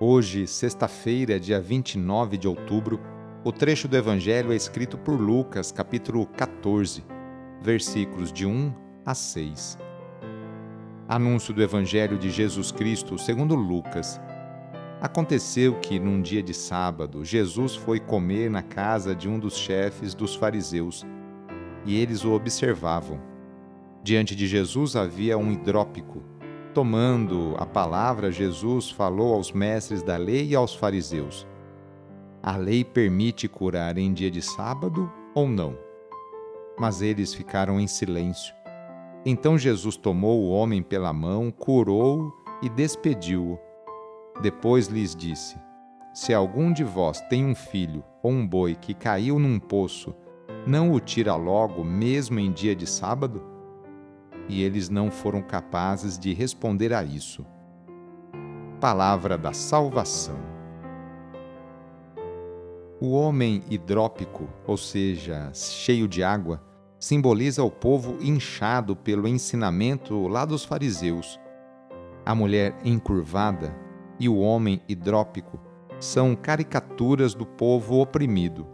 Hoje, sexta-feira, dia 29 de outubro, o trecho do Evangelho é escrito por Lucas, capítulo 14, versículos de 1 a 6. Anúncio do Evangelho de Jesus Cristo segundo Lucas. Aconteceu que, num dia de sábado, Jesus foi comer na casa de um dos chefes dos fariseus, e eles o observavam. Diante de Jesus havia um hidrópico Tomando a palavra, Jesus falou aos mestres da lei e aos fariseus: A lei permite curar em dia de sábado ou não? Mas eles ficaram em silêncio. Então Jesus tomou o homem pela mão, curou-o e despediu-o. Depois lhes disse: Se algum de vós tem um filho ou um boi que caiu num poço, não o tira logo, mesmo em dia de sábado? E eles não foram capazes de responder a isso. Palavra da Salvação. O homem hidrópico, ou seja, cheio de água, simboliza o povo inchado pelo ensinamento lá dos fariseus. A mulher encurvada e o homem hidrópico são caricaturas do povo oprimido.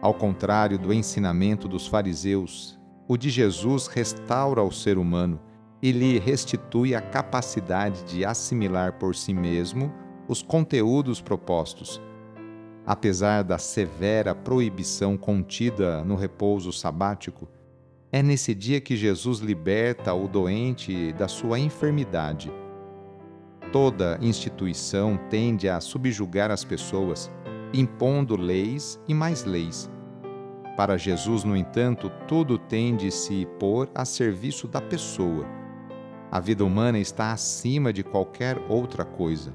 Ao contrário do ensinamento dos fariseus, o de Jesus restaura o ser humano e lhe restitui a capacidade de assimilar por si mesmo os conteúdos propostos. Apesar da severa proibição contida no repouso sabático, é nesse dia que Jesus liberta o doente da sua enfermidade. Toda instituição tende a subjugar as pessoas, impondo leis e mais leis para Jesus, no entanto, tudo tem de se pôr a serviço da pessoa. A vida humana está acima de qualquer outra coisa,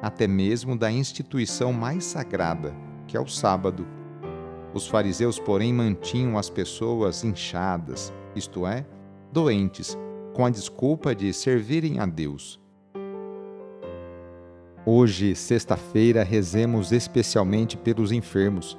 até mesmo da instituição mais sagrada, que é o sábado. Os fariseus, porém, mantinham as pessoas inchadas, isto é, doentes, com a desculpa de servirem a Deus. Hoje, sexta-feira, rezemos especialmente pelos enfermos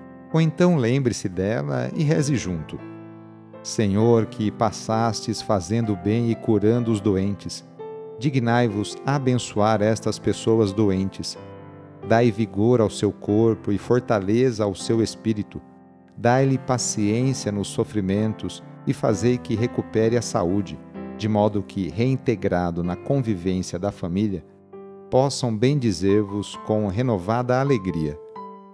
ou então lembre-se dela e reze junto. Senhor, que passastes fazendo bem e curando os doentes, dignai-vos abençoar estas pessoas doentes. Dai vigor ao seu corpo e fortaleza ao seu espírito. Dai-lhe paciência nos sofrimentos e fazei que recupere a saúde, de modo que, reintegrado na convivência da família, possam bendizer-vos com renovada alegria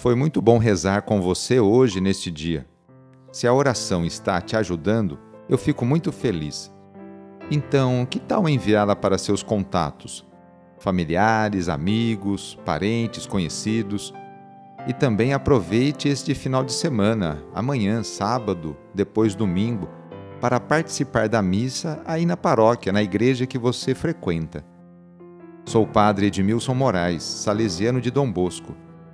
Foi muito bom rezar com você hoje neste dia. Se a oração está te ajudando, eu fico muito feliz. Então, que tal enviá-la para seus contatos? familiares, amigos, parentes, conhecidos. E também aproveite este final de semana, amanhã, sábado, depois domingo, para participar da missa aí na paróquia, na igreja que você frequenta. Sou o padre Edmilson Moraes, salesiano de Dom Bosco,